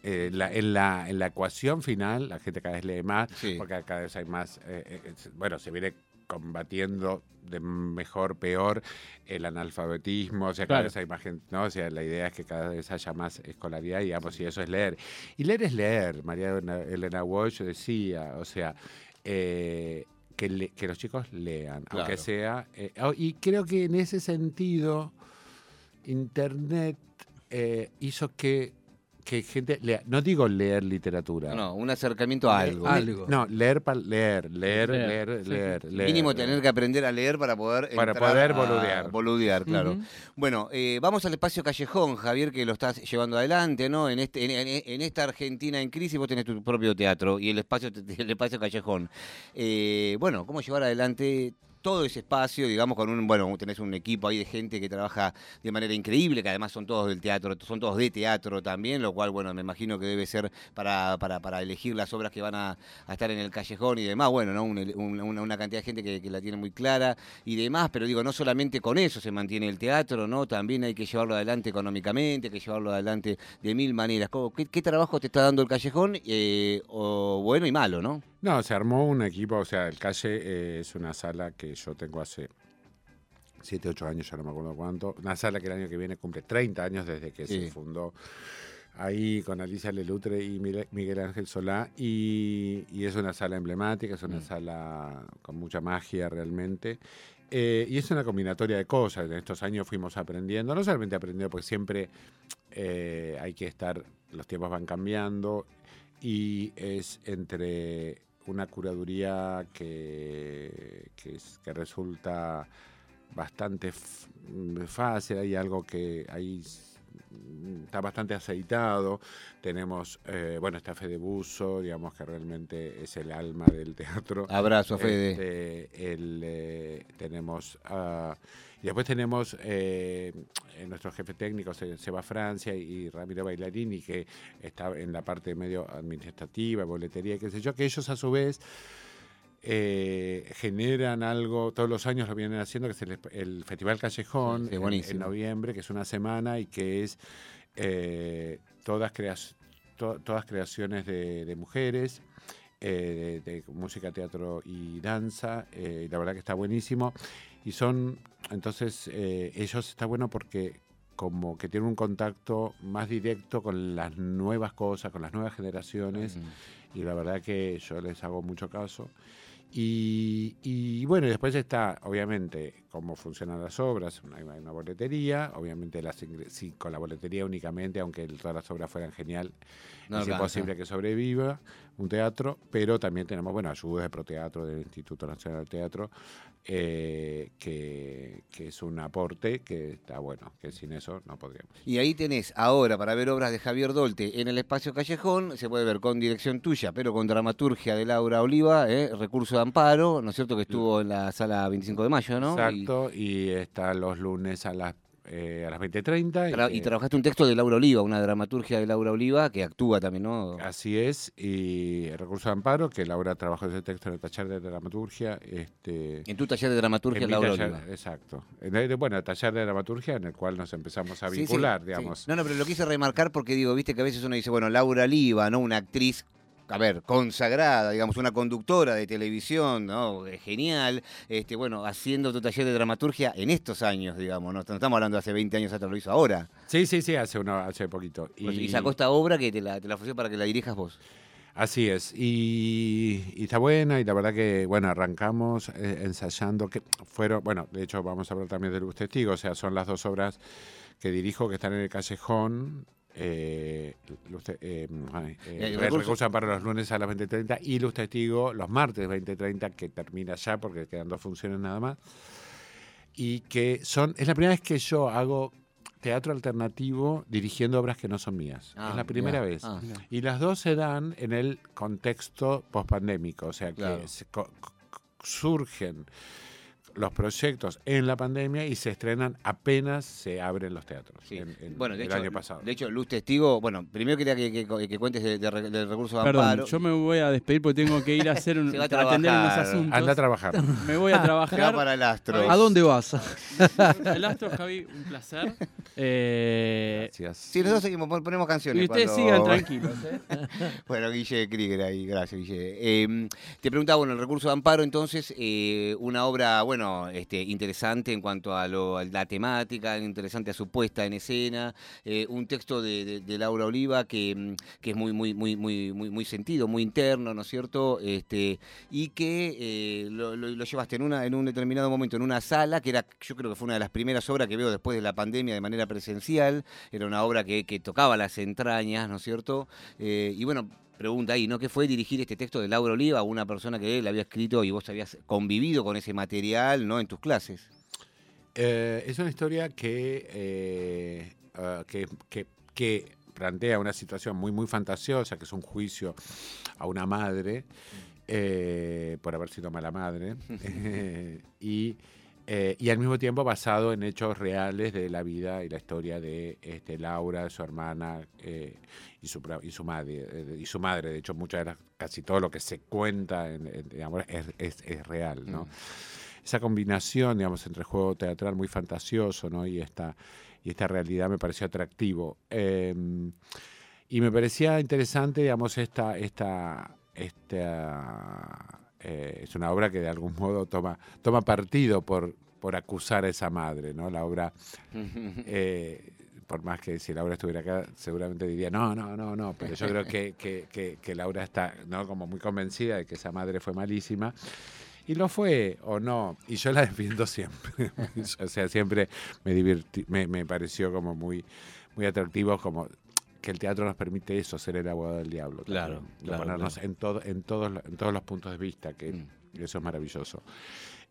eh, la- en, la, en la ecuación final, la gente cada vez lee más, Sí. porque cada vez hay más, eh, eh, es- bueno, se viene combatiendo de mejor, peor el analfabetismo, o sea, cada Claro. vez hay más gente, ¿no? O sea, la idea es que cada vez haya más escolaridad, digamos, y eso es leer. Y leer es leer, María Elena- Elena Walsh decía, o sea, eh, que, le- que los chicos lean, Claro. aunque sea, eh, oh, y creo que en ese sentido, Internet eh, hizo que, que gente lea, no digo leer literatura, no, un acercamiento a algo. Algo. no, leer para leer, leer, Leer, leer, sí, leer, leer. Mínimo tener que aprender a leer para poder Para poder boludear. boludear, claro. Bueno, eh, vamos al espacio callejón, Javier, que lo estás llevando adelante, ¿no? En este, en, en- en esta Argentina en crisis vos tenés tu propio teatro y el espacio, el espacio callejón. Eh, bueno, ¿cómo llevar adelante todo ese espacio, digamos, con un, bueno, tenés un equipo ahí de gente que trabaja de manera increíble, que además son todos del teatro, son todos de teatro también, lo cual, bueno, me imagino que debe ser para, para, para elegir las obras que van a, a estar en el callejón y demás, bueno, ¿no? Un- un- una, cantidad de gente que, la tiene muy clara y demás, pero digo, no solamente con eso se mantiene el teatro, ¿no? También hay que llevarlo adelante económicamente, hay que llevarlo adelante de mil maneras. ¿Cómo- ¿Qué, qué trabajo te está dando el callejón? Eh, o bueno y malo, ¿no? No, se armó un equipo, o sea, el Calle eh, es una sala que yo tengo hace 7, 8 años, ya no me acuerdo cuánto. Una sala que el año que viene cumple 30 años desde que Sí. se fundó ahí con Alicia Lelutre y Miguel Ángel Solá. Y, y es una sala emblemática, es una Mm. sala con mucha magia realmente. Eh, y es una combinatoria de cosas. En estos años fuimos aprendiendo, no solamente aprendiendo, porque siempre eh, hay que estar, los tiempos van cambiando y es entre una curaduría que, que, es- que resulta bastante mm, fácil, hay algo que mm, está bastante aceitado, tenemos, eh, bueno, está Fede Buzo, digamos que realmente es el alma del teatro. Abrazo, Fede. Este, el, eh, tenemos ah, y después tenemos eh, eh, nuestro jefe técnico se, se va a Francia y Ramiro Bailarini que está en la parte medio administrativa, boletería, qué sé yo, que ellos a su vez eh, generan algo, todos los años lo vienen haciendo, que es el, el Festival Callejón Sí, en- noviembre, que es una semana y que es eh, todas, creas- to- todas creaciones de, de mujeres, eh, de, de música, teatro y danza. eh, y la verdad que está buenísimo. Y son, entonces, eh, ellos está bueno porque como que tienen un contacto más directo con las nuevas cosas, con las nuevas generaciones y la verdad que yo les hago mucho caso. Y, y bueno, después está, obviamente, cómo funcionan las obras, hay una boletería, obviamente las sí, con la boletería únicamente, aunque todas las obras fueran genial, No es imposible que sobreviva un teatro, pero también tenemos, bueno, ayudas de Proteatro, del Instituto Nacional del Teatro, eh, que, que es un aporte que está bueno, que sin eso no podríamos. Y ahí tenés ahora para ver obras de Javier Dolte en el espacio Callejón, se puede ver con dirección tuya, pero con dramaturgia de Laura Oliva, ¿eh? recurso de amparo, ¿no es cierto? Que estuvo en la sala 25 de mayo, ¿no? Y- Exacto, y, está los lunes a las, eh, a las 20.30. Tra- y, que- trabajaste un texto de Laura Oliva, una dramaturgia de Laura Oliva que actúa también, ¿no? Así es, y el recurso de amparo, que Laura trabajó ese texto en el taller de dramaturgia. Este, En tu taller de dramaturgia, en Laura taller- Oliva. Exacto. En el- bueno, el taller de dramaturgia en el cual nos empezamos a Sí, sí, vincular, sí. digamos. No, no, pero lo quise remarcar porque digo, viste que a veces uno dice, bueno, Laura Oliva, ¿no? Una actriz, a ver, consagrada, digamos, una conductora de televisión, ¿no? Eh, Genial, este, bueno, haciendo tu taller de dramaturgia en estos años, digamos, ¿no? Estamos hablando de hace 20 años atrás, lo hizo ahora. Sí, sí, sí, hace, uno, hace poquito. Y, sacó esta obra que te la, te la ofreció para que la dirijas vos. Así es, y, y está buena y la verdad que, bueno, arrancamos eh, ensayando, que fueron, bueno, de hecho vamos a hablar también de Luz Testigo, o sea, son las dos obras que dirijo que están en el callejón. Eh, Te- eh, eh, de amparo los lunes a las 20.30 y Luz Testigo los martes 20.30 que termina ya porque quedan dos funciones nada más. Y que son es la primera vez que yo hago teatro alternativo dirigiendo obras que no son mías. Ah, es la primera vez. Ah. y las dos se dan en el contexto pospandémico, o sea que Claro. se surgen los proyectos en la pandemia y se estrenan apenas se abren los teatros. Sí. en- en bueno, de el hecho, año pasado. de hecho, Luz Testigo, bueno, primero quería que, que- que cuentes de- de del recurso de Perdón, amparo. yo me voy a despedir porque tengo que ir a hacer un, Se va a atender unos trabajar. asuntos. Anda a trabajar. Me voy a trabajar. para el astro. ¿A dónde vas? El astro, Javi, un placer. Eh, Gracias. Sí, nosotros seguimos, pon- ponemos canciones. y ustedes cuando- sigan tranquilos. ¿eh? Bueno, Guille Krieger ahí, gracias Guille. Eh, te preguntaba, bueno, el recurso de amparo, entonces, eh, una obra, bueno, este, interesante en cuanto a, lo- la temática, interesante a su puesta en escena, eh, un texto de, Laura Oliva que, mm, que es muy, muy, muy, muy, muy, sentido, muy interno, ¿no es cierto? Este, y que eh, lo, llevaste en, una, en un determinado momento en una sala, que era, yo creo que fue una de las primeras obras que veo después de la pandemia de manera presencial, era una obra que, que tocaba las entrañas, ¿no es cierto? Eh, y bueno, pregunta ahí, ¿no? ¿Qué fue dirigir este texto de Laura Oliva a una persona que él había escrito y vos habías convivido con ese material, ¿no? En tus clases. Eh, es una historia que, eh, ah, que, que- que plantea una situación muy, muy fantasiosa, que es un juicio a una madre eh, por haber sido mala madre, y, eh, y al mismo tiempo basado en hechos reales de la vida y la historia de este, Laura, su hermana eh, y, su, pra- y, su madre, eh, y su madre. De hecho, muchas de las, casi todo lo que se cuenta en, en- digamos, es, es- es real, ¿no? esa combinación, digamos, entre juego teatral muy fantasioso, ¿no? Y esta, y esta realidad me pareció atractivo. Eh, y me parecía interesante, digamos, esta, esta, esta eh, es una obra que de algún modo toma, toma partido por, por acusar a esa madre, ¿no? La obra, eh, por más que si Laura estuviera acá, seguramente diría, no, no, no, no, pero yo creo que, que, que- que Laura está, ¿no? Como muy convencida de que esa madre fue malísima. Y lo fue o no, y yo la defiendo siempre. o sea, siempre me divertí, me, me pareció como muy, muy atractivo, como que el teatro nos permite eso, ser el abogado del diablo. Claro, también, de claro, ponernos en todo, en todos, los- en todos los puntos de vista, que Mm. eso es maravilloso.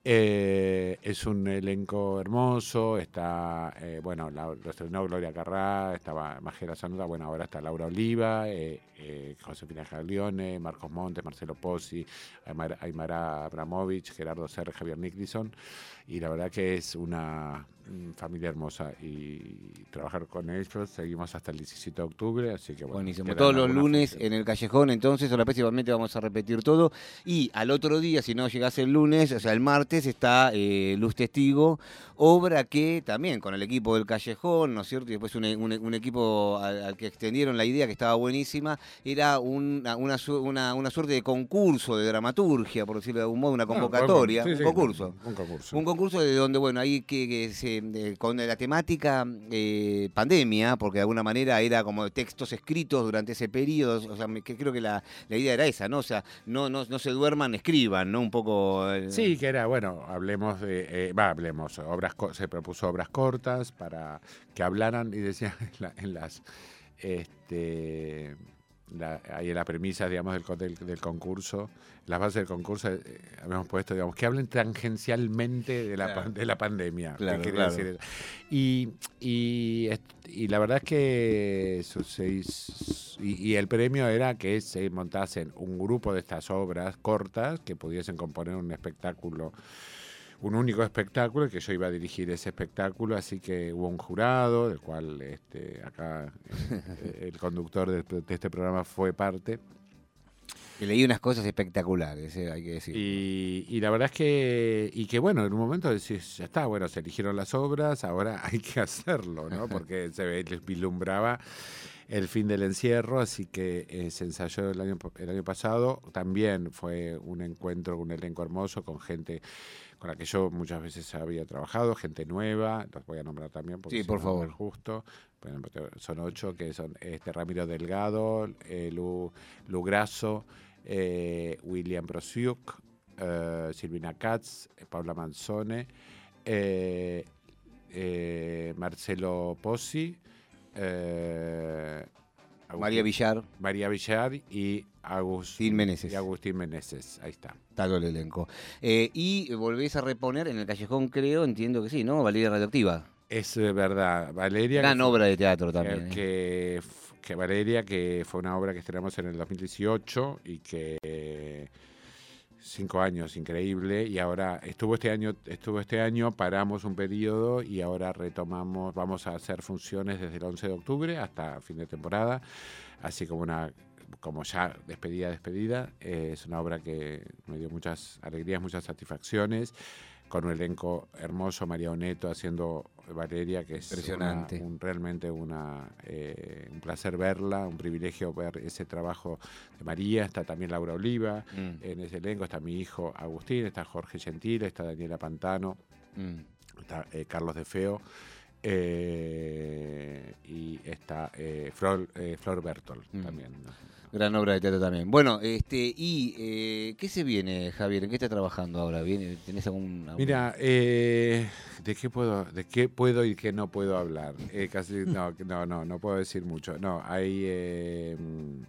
Eh, es un elenco hermoso, está, eh, bueno, la, lo estrenó Gloria Carrá, estaba Majera Sanuda, bueno, ahora está Laura Oliva, eh, eh, Josefina Gaglione, Marcos Montes, Marcelo Pozzi, Aymara, Abramovich, Gerardo Serre, Javier Nicholson, y la verdad que es una mm, familia hermosa y trabajar con ellos, seguimos hasta el 17 de octubre, así que bueno. Buenísimo. Todos los lunes en el callejón, entonces, ahora principalmente vamos a repetir todo. Y al otro día, si no llegase el lunes, o sea, el martes, está eh, Luz Testigo, obra que también con el equipo del callejón, ¿no es cierto? Y después un, un- un equipo al, al que extendieron la idea que estaba buenísima, era una, una, una- una suerte de concurso de dramaturgia, por decirlo de algún modo, una No, convocatoria, sí, un sí, concurso. Un concurso. Un concurso de donde, bueno, ahí que, se con la temática eh, pandemia, porque de alguna manera era como textos escritos durante ese periodo, o sea, que creo que la, la idea era esa, ¿no? O sea, no, no, no se duerman, escriban, ¿no? Un poco... eh, Sí, que era, bueno, hablemos de, eh, va, hablemos, obras, se propuso obras cortas para que hablaran y decía en, la- en las, este, la- ahí en la premisa, digamos, del, del, del concurso, las bases del concurso, eh, habíamos puesto, digamos, que hablen tangencialmente de la, Claro. de la pandemia. ¿Qué Claro, quería claro. decir eso? Y, y, la verdad es que su- se hizo- y, y el premio era que se montasen un grupo de estas obras cortas que pudiesen componer un espectáculo, un único espectáculo, y que yo iba a dirigir ese espectáculo, así que hubo un jurado, del cual este, acá eh, el conductor de, de este programa fue parte. que leí unas cosas espectaculares, eh, hay que decir. Y, y la verdad es que, y que bueno, en un momento decís, ya está, bueno, se eligieron las obras, ahora hay que hacerlo, ¿no? Porque se vislumbraba el fin del encierro, así que eh, se ensayó el año, el año pasado. También fue un encuentro, un elenco hermoso con gente con la que yo muchas veces había trabajado, gente nueva, los voy a nombrar también porque Sí, si por no, favor. justo. Bueno, son ocho, que son este Ramiro Delgado, eh, Lu, Lu Grasso, eh, William Brosiuk, eh, Silvina Katz, eh, Paula Manzone, Marcelo Pozzi, Agustín- María Villar, María Villar y Agustín Meneses. Y Agustín Meneses, ahí está. está todo el elenco. Eh, y volvés a reponer en el Callejón, creo, entiendo que sí, ¿no? Valeria Radioactiva. Es eh, verdad, Valeria. Gran obra de teatro que- también. ¿eh? que, f- que Valeria, que fue una obra que estrenamos en el 2018 y que eh, cinco años, increíble, y ahora estuvo este año, estuvo este año, paramos un periodo y ahora retomamos, vamos a hacer funciones desde el 11 de octubre hasta fin de temporada, así como una como ya despedida, despedida, es una obra que me dio muchas alegrías, muchas satisfacciones, con un elenco hermoso, María Oneto haciendo Valeria, que es una- Impresionante. un- realmente una, eh, un placer verla, un privilegio ver ese trabajo de María, está también Laura Oliva, Mm, en ese elenco está mi hijo Agustín, está Jorge Gentile, está Daniela Pantano, mm. está eh, Carlos De Feo eh, y está eh, Flor, eh, Flor Bertol Mm. también. ¿no? Gran obra de teatro también. Bueno, este, y eh, ¿qué se viene, Javier? ¿En qué estás trabajando ahora? ¿Viene, ¿Tenés algún, algún- Mira, eh, ¿de qué puedo, de qué puedo y qué no puedo hablar? Eh, casi, no, no, no, no puedo decir mucho. No, hay, eh, mm,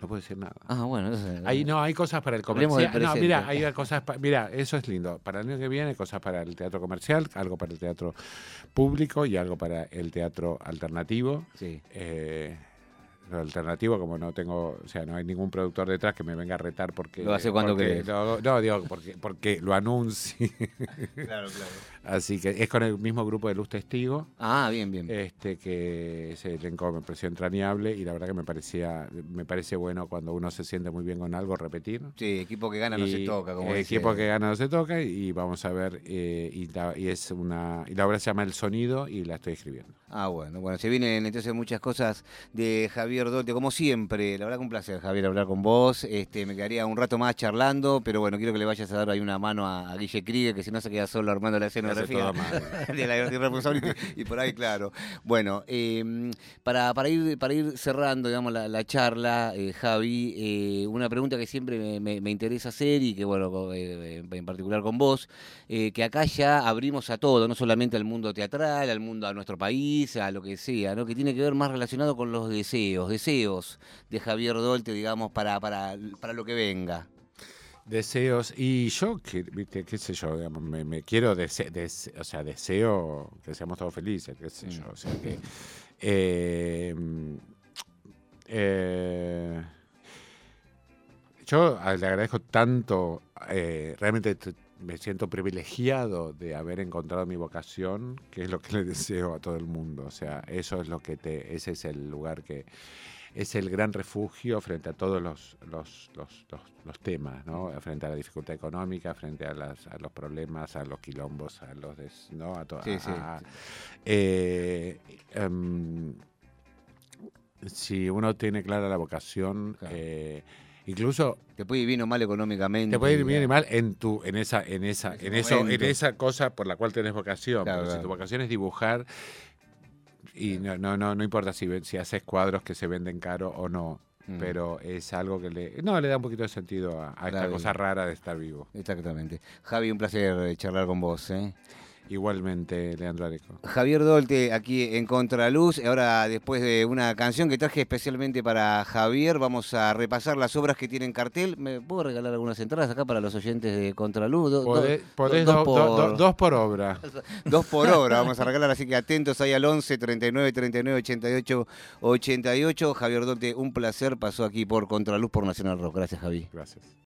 no puedo decir nada. Ah, bueno, entonces, Ahí no, hay cosas para el comercial. No, mira, hay cosas, pa- mira, eso es lindo. Para el año que viene, cosas para el teatro comercial, algo para el teatro público y algo para el teatro alternativo. Sí. Eh, lo alternativo, como no tengo, o sea, no hay ningún productor detrás que me venga a retar porque. Lo hace cuando porque-. No, no, digo, porque, porque lo anuncie. Claro, claro. Así que es con el mismo grupo de Luz Testigo, Ah, bien, bien. este que ese elenco me pareció entrañable y la verdad que me parecía, me parece bueno cuando uno se siente muy bien con algo repetir. sí, equipo que gana no se toca, como eh, dice- equipo que gana no se toca y vamos a ver eh, y, la, y es una y la obra se llama El Sonido y la estoy escribiendo. Ah, bueno, bueno, se vienen entonces muchas cosas de Javier Dolte, como siempre. La verdad que un placer, Javier, hablar con vos. Este, me quedaría un rato más charlando, pero bueno, quiero que le vayas a dar ahí una mano a, a Guille Krieger, que si no se queda solo armando la escenografía. de la irresponsabilidad. Y por ahí, claro. Bueno, eh, para, para, ir, para ir cerrando, digamos, la, la charla, eh, Javi, eh, una pregunta que siempre me, me- me interesa hacer y que, bueno, co- eh, en particular con vos, eh, que acá ya abrimos a todo, no solamente al mundo teatral, al mundo, a nuestro país, a lo que sea, ¿no? Que tiene que ver más relacionado con los deseos, deseos de Javier Dolte, digamos, para, para, para lo que venga. Deseos. Y yo, qué sé yo, me, quiero, o sea, deseo que seamos todos felices, qué sé yo. O sea, que. eh, eh, yo le agradezco tanto, eh, realmente me siento privilegiado de haber encontrado mi vocación, que es lo que le deseo a todo el mundo. O sea, eso es lo que te, ese es el lugar que es el gran refugio frente a todos los, los, los, los- temas, ¿no? Frente a la dificultad económica, frente a, las, a los problemas, a los quilombos, a los des- ¿no? A to- Sí, sí, eh, em, si uno tiene clara la vocación, Claro. eh, incluso Te puede ir bien o mal económicamente. te puede ir bien y digamos. mal en tu, en esa, en esa, en eso, en esa cosa por la cual tenés vocación. Claro, Porque si tu vocación es dibujar, y no, no, no, no importa si, si haces cuadros que se venden caro o no. Mm. Pero es algo que le, no, le da un poquito de sentido a, a esta cosa rara de estar vivo. Exactamente. Javi, un placer eh, charlar con vos. ¿eh? Igualmente, Leandro Areco. Javier Dolte aquí en Contraluz. Ahora, después de una canción que traje especialmente para Javier, vamos a repasar las obras que tienen cartel. ¿Me puedo regalar algunas entradas acá para los oyentes de Contraluz? Do- dos do- do- por- do- dos por obra. Dos por obra vamos a regalar, así que atentos ahí al 11 39 39 88 88. Javier Dolte, un placer, pasó aquí por Contraluz por Nacional Rock. Gracias, Javi. Gracias.